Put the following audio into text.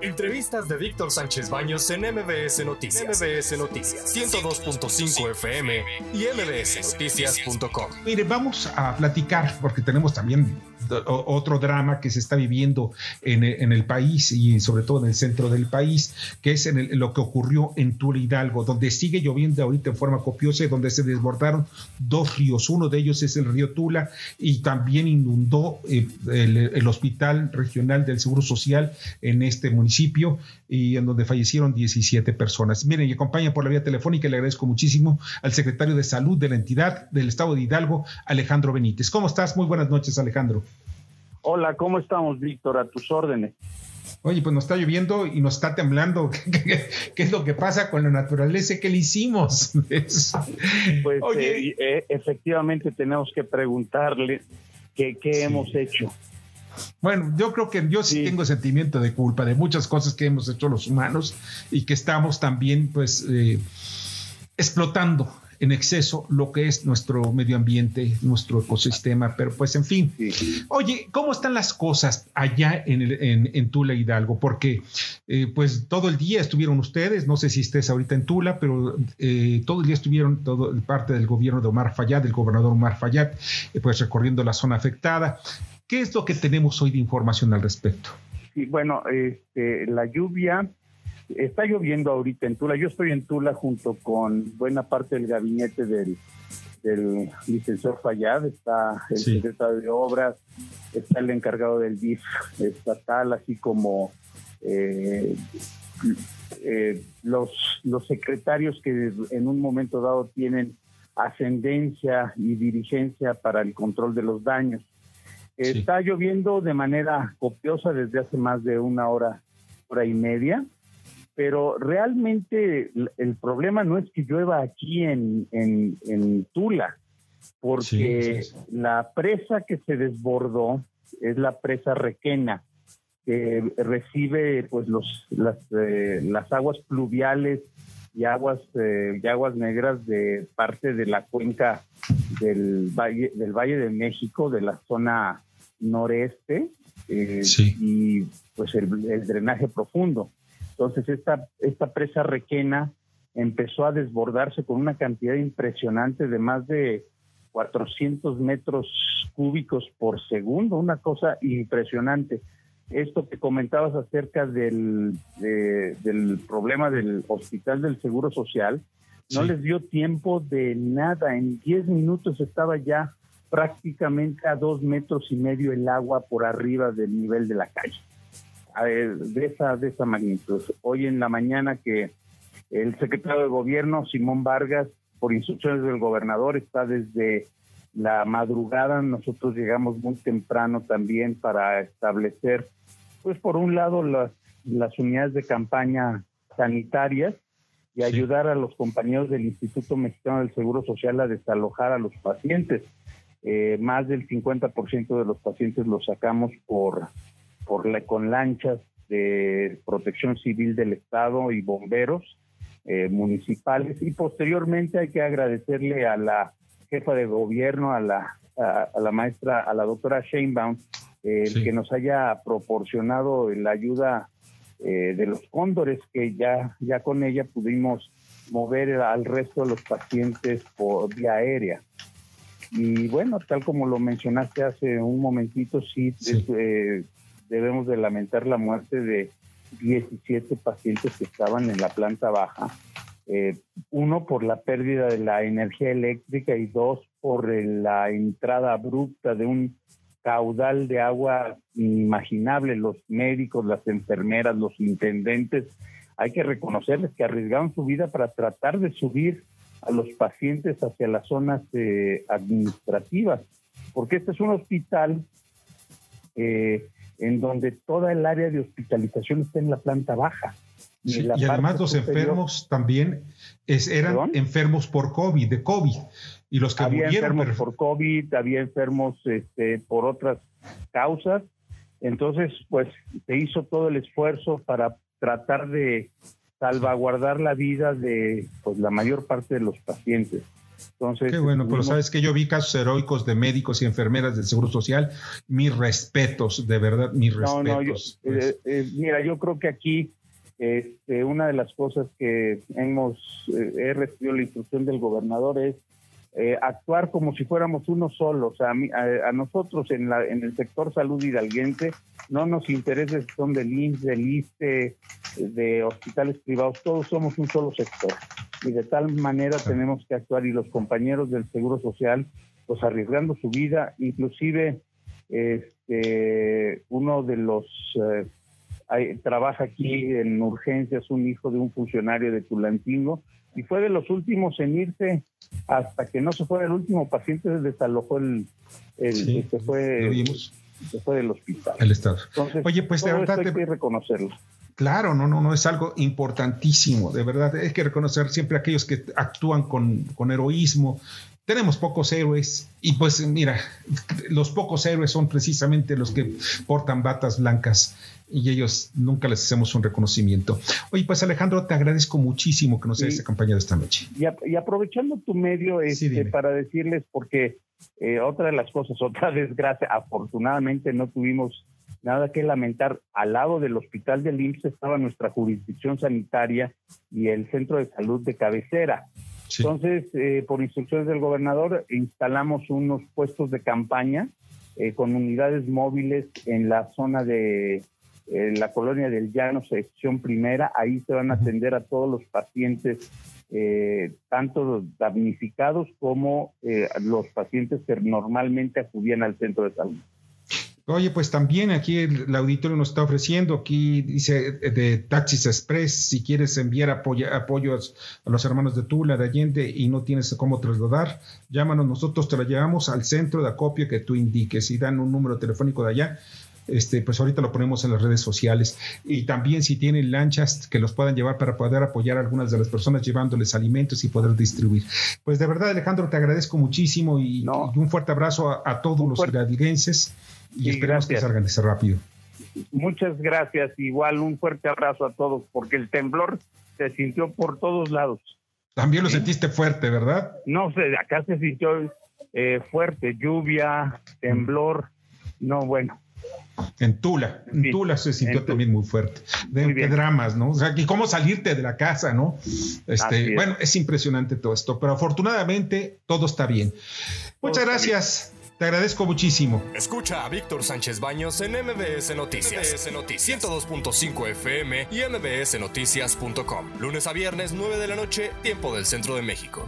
Entrevistas de Víctor Sánchez Baños en MBS Noticias. MBS Noticias 102.5 FM y mbsnoticias.com. Mire, vamos a platicar porque tenemos también otro drama que se está viviendo en el, país y sobre todo en el centro del país, que es en lo que ocurrió en Tula Hidalgo, donde sigue lloviendo ahorita en forma copiosa y donde se desbordaron dos ríos. Uno de ellos es el río Tula y también inundó eh, el, Hospital Regional del Seguro Social en este municipio y en donde fallecieron 17 personas. Miren, y acompaña por la vía telefónica y le agradezco muchísimo al secretario de Salud de la entidad del Estado de Hidalgo, Alejandro Benítez. ¿Cómo estás? Muy buenas noches, Alejandro. Hola, ¿cómo estamos, Víctor? A tus órdenes. Oye, pues nos está lloviendo y nos está temblando. ¿Qué, es lo que pasa con la naturaleza? ¿Qué le hicimos? pues Oye, eh, eh, efectivamente tenemos que preguntarle qué, hemos hecho. Bueno, yo creo que yo sí, tengo sentimiento de culpa de muchas cosas que hemos hecho los humanos y que estamos también, pues, eh, explotando en exceso lo que es nuestro medio ambiente, nuestro ecosistema, pero pues en fin. Oye, ¿cómo están las cosas allá en, en, Tula Hidalgo? Porque eh, pues todo el día estuvieron ustedes, no sé si estés ahorita en Tula, pero eh, todo el día estuvieron todo, parte del gobierno de Omar Fayad, del gobernador Omar Fayad, eh, pues recorriendo la zona afectada. ¿Qué es lo que tenemos hoy de información al respecto? Sí, bueno, este, la lluvia Está lloviendo ahorita en Tula. Yo estoy en Tula junto con buena parte del gabinete del, del licenciado Fayad. Está el secretario de Obras, está el encargado del DIF estatal, así como eh, eh, los, los secretarios que en un momento dado tienen ascendencia y dirigencia para el control de los daños. Está lloviendo de manera copiosa desde hace más de una hora, hora y media pero realmente el problema no es que llueva aquí en, Tula, porque la presa que se desbordó es la presa Requena, que recibe pues los las, eh, las aguas pluviales y aguas eh, y aguas negras de parte de la cuenca del valle del Valle de México de la zona noreste eh, y pues el drenaje profundo entonces, esta, esta presa requena empezó a desbordarse con una cantidad impresionante de más de 400 metros cúbicos por segundo, una cosa impresionante. Esto que comentabas acerca del, del problema del Hospital del Seguro Social, no les dio tiempo de nada. En 10 minutos estaba ya prácticamente a dos metros y medio el agua por arriba del nivel de la calle de esa, de esa magnitud. Hoy en la mañana que el secretario de gobierno, Simón Vargas, por instrucciones del gobernador, está desde la madrugada. Nosotros llegamos muy temprano también para establecer, pues por un lado, las, las unidades de campaña sanitarias y ayudar a los compañeros del Instituto Mexicano del Seguro Social a desalojar a los pacientes. Eh, más del 50% de los pacientes los sacamos por por la, con lanchas de protección civil del Estado y bomberos eh, municipales. Y posteriormente hay que agradecerle a la jefa de gobierno, a la, a, la maestra, a la doctora Sheinbaum, eh, que nos haya proporcionado la ayuda eh, de los cóndores, que ya, ya con ella pudimos mover al resto de los pacientes por vía aérea. Y bueno, tal como lo mencionaste hace un momentito, sí, debemos de lamentar la muerte de 17 pacientes que estaban en la planta baja. Eh, uno por la pérdida de la energía eléctrica y dos por la entrada abrupta de un caudal de agua inimaginable. Los médicos, las enfermeras, los intendentes, hay que reconocerles que arriesgaron su vida para tratar de subir a los pacientes hacia las zonas eh, administrativas, porque este es un hospital eh, en donde toda el área de hospitalización está en la planta baja. y además los enfermos también eran enfermos por COVID, de COVID. Y los que había enfermos por COVID, había enfermos este, por otras causas. Entonces, pues se hizo todo el esfuerzo para tratar de salvaguardar la vida de pues la mayor parte de los pacientes. Entonces, Qué bueno, pero sabes que yo vi casos heroicos de médicos y enfermeras del Seguro Social. Mis respetos, de verdad, mis respetos. No, eh, eh, mira, yo creo que aquí este, una de las cosas que hemos, eh, he recibido la instrucción del gobernador es actuar como si fuéramos uno solo. O sea, a, nosotros en el sector salud hidalguense no nos interesa si son del INS, del ISTE, de hospitales privados, todos somos un solo sector. Y de tal manera tenemos que actuar. Y los compañeros del Seguro Social pues arriesgando su vida, inclusive este, uno de los eh, trabaja aquí en urgencias, un hijo de un funcionario de Tulantingo, y fue de los últimos en irse hasta que no se fue el último paciente, se desalojó el, el se fue, se fue del hospital. El estado. Oye, pues de verdad hay que reconocerlo. Claro, no, no, no, es algo importantísimo, de verdad. Hay que reconocer siempre a aquellos que actúan con, con heroísmo. Tenemos pocos héroes y pues mira, los pocos héroes son precisamente los que portan batas blancas y ellos nunca les hacemos un reconocimiento. Oye, pues Alejandro, te agradezco muchísimo que nos hayas acompañado esta noche. Y, aprovechando tu medio este, para decirles, porque eh, otra de las cosas, otra desgracia, afortunadamente no tuvimos nada que lamentar. Al lado del hospital del IMSS estaba nuestra jurisdicción sanitaria y el centro de salud de cabecera. Entonces, eh, por instrucciones del gobernador, instalamos unos puestos de campaña eh, con unidades móviles en la zona de eh, la colonia del Llano, sección primera. Ahí se van a atender a todos los pacientes, tanto damnificados como los pacientes que normalmente acudían al centro de salud. Oye, pues también aquí el, auditorio nos está ofreciendo, aquí dice de Taxis Express, si quieres enviar apoyos a los hermanos de Tula, de Allende y no tienes cómo trasladar, llámanos, nosotros te lo llevamos al centro de acopio que tú indiques y dan un número telefónico de allá. Este, pues ahorita lo ponemos en las redes sociales. Y también si tienen lanchas que los puedan llevar para poder apoyar a algunas de las personas llevándoles alimentos y poder distribuir. Pues de verdad, Alejandro, te agradezco muchísimo y, un fuerte abrazo a, todos los iradigenses y esperamos que salgan de ese rápido. Muchas gracias. Igual un fuerte abrazo a todos, porque el temblor se sintió por todos lados. También lo sentiste fuerte, ¿verdad? No sé, acá se sintió eh, fuerte, lluvia, temblor, no, bueno. En Tula, en Tula se sintió también muy fuerte. De, qué dramas, ¿no? O sea, y cómo salirte de la casa, ¿no? Este, bueno, es impresionante todo esto, pero afortunadamente todo está bien. Muchas gracias. Te agradezco muchísimo. Escucha a Víctor Sánchez Baños en MBS Noticias. MBS Noticias 102.5 FM y MBSNoticias.com. Lunes a viernes, 9 de la noche, tiempo del centro de México.